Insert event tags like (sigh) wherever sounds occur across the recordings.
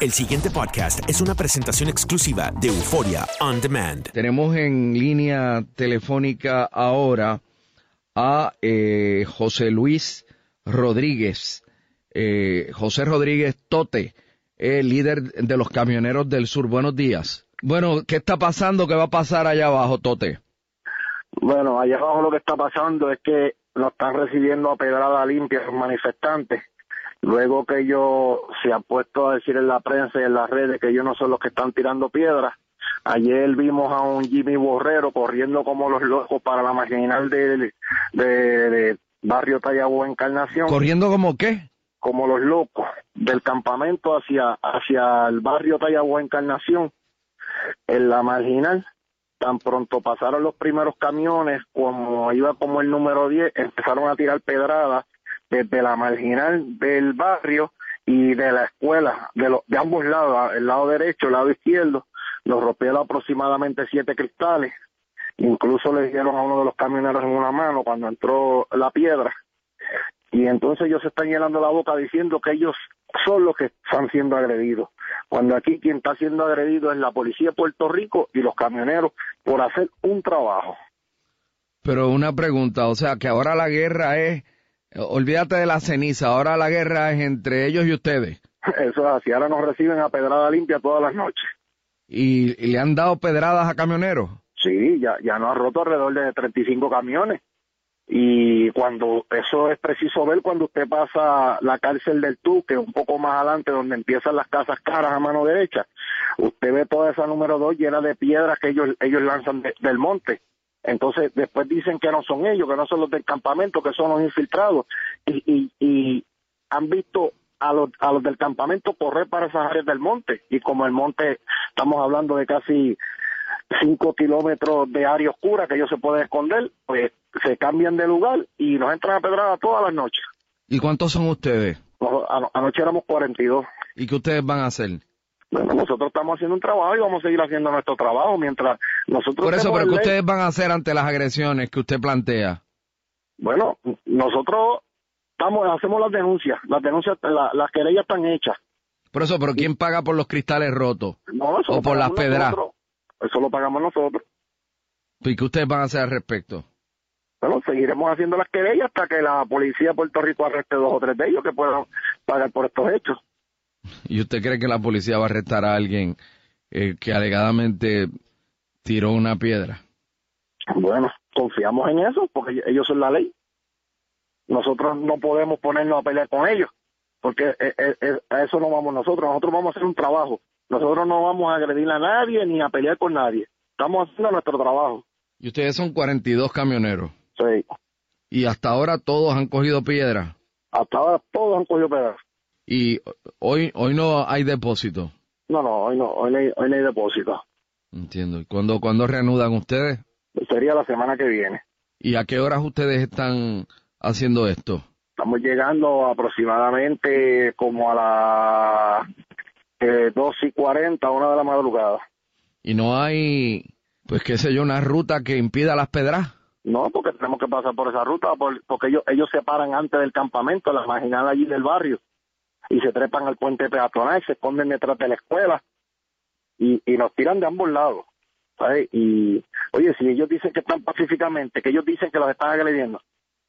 El siguiente podcast es una presentación exclusiva de Euforia On Demand. Tenemos en línea telefónica ahora a eh, José Luis Rodríguez. Eh, José Rodríguez Tote, el líder de los camioneros del sur. Buenos días. Bueno, ¿qué está pasando? ¿Qué va a pasar allá abajo, Tote? Bueno, allá abajo lo que está pasando es que nos están recibiendo a pedrada limpia los manifestantes. Luego que ellos se han puesto a decir en la prensa y en las redes que ellos no son los que están tirando piedras. Ayer vimos a un Jimmy Borrero corriendo como los locos para la marginal de, de, de Barrio Tallabo Encarnación. ¿Corriendo como qué? Como los locos, del campamento hacia, hacia el barrio Tallabo Encarnación, en la marginal. Tan pronto pasaron los primeros camiones, como iba como el número 10, empezaron a tirar pedradas desde la marginal del barrio y de la escuela, de, los de ambos lados, el lado derecho, el lado izquierdo, nos rompieron aproximadamente siete cristales, incluso le dieron a uno de los camioneros en una mano cuando entró la piedra, y entonces ellos se están llenando la boca diciendo que ellos son los que están siendo agredidos, cuando aquí quien está siendo agredido es la policía de Puerto Rico y los camioneros por hacer un trabajo. Pero una pregunta, o sea, que ahora la guerra es Olvídate de la ceniza, ahora la guerra es entre ellos y ustedes. Eso es así, ahora nos reciben a pedrada limpia todas las noches. ¿Y, y le han dado pedradas a camioneros? Sí, ya, ya nos ha roto alrededor de 35 camiones. Y cuando eso es preciso ver cuando usted pasa la cárcel del Tuque, un poco más adelante, donde empiezan las casas caras a mano derecha, usted ve toda esa número dos llena de piedras que ellos, ellos lanzan de- del monte. Entonces, después dicen que no son ellos, que no son los del campamento, que son los infiltrados. Y, y, y han visto a los, a los del campamento correr para esas áreas del monte. Y como el monte, estamos hablando de casi cinco kilómetros de área oscura que ellos se pueden esconder, pues se cambian de lugar y nos entran a pedrada todas las noches. ¿Y cuántos son ustedes? Ano- Anoche éramos 42. ¿Y qué ustedes van a hacer? Bueno, nosotros estamos haciendo un trabajo y vamos a seguir haciendo nuestro trabajo mientras nosotros... Por eso, pero ¿qué ustedes van a hacer ante las agresiones que usted plantea? Bueno, nosotros estamos, hacemos las denuncias, las denuncias, la- las querellas están hechas. Por eso, pero ¿quién paga por los cristales rotos? No, eso o lo por las pedras. nosotros. Eso lo pagamos nosotros. ¿Y qué ustedes van a hacer al respecto? Bueno, seguiremos haciendo las querellas hasta que la policía de Puerto Rico arreste dos o tres de ellos que puedan pagar por estos hechos. (laughs) ¿Y usted cree que la policía va a arrestar a alguien eh, que alegadamente tiró una piedra? Bueno, confiamos en eso porque ellos son la ley. Nosotros no podemos ponernos a pelear con ellos porque eh, eh, a eso no vamos nosotros. Nosotros vamos a hacer un trabajo. Nosotros no vamos a agredir a nadie ni a pelear con nadie. Estamos haciendo nuestro trabajo. Y ustedes son 42 camioneros. Sí. Y hasta ahora todos han cogido piedra. Hasta ahora todos han cogido pedazos. Y hoy, hoy no hay depósito. No, no, hoy no, hoy no hay, hoy no hay depósito. Entiendo. ¿Y cuándo, cuándo reanudan ustedes? Sería la semana que viene. ¿Y a qué horas ustedes están haciendo esto? Estamos llegando aproximadamente como a las eh, 2 y 40, una de la madrugada. ¿Y no hay, pues qué sé yo, una ruta que impida las pedras? No, porque tenemos que pasar por esa ruta, por- porque ellos, ellos se paran antes del campamento, la marginal allí del barrio, y se trepan al puente peatonal, se esconden detrás de la escuela, y, y nos tiran de ambos lados. ¿sabes? Y, oye, si ellos dicen que están pacíficamente, que ellos dicen que los están agrediendo,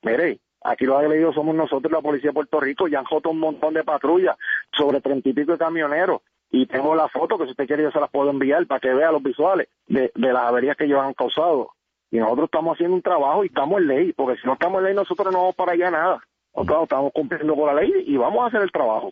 mire, aquí los agredidos somos nosotros, la policía de Puerto Rico, y han jotado un montón de patrullas, sobre treinta y pico de camioneros, y tengo la foto que si usted quiere yo se las puedo enviar para que vea los visuales de, de las averías que ellos han causado. Y nosotros estamos haciendo un trabajo y estamos en ley, porque si no estamos en ley nosotros no vamos para allá nada. Nosotros estamos cumpliendo con la ley y vamos a hacer el trabajo.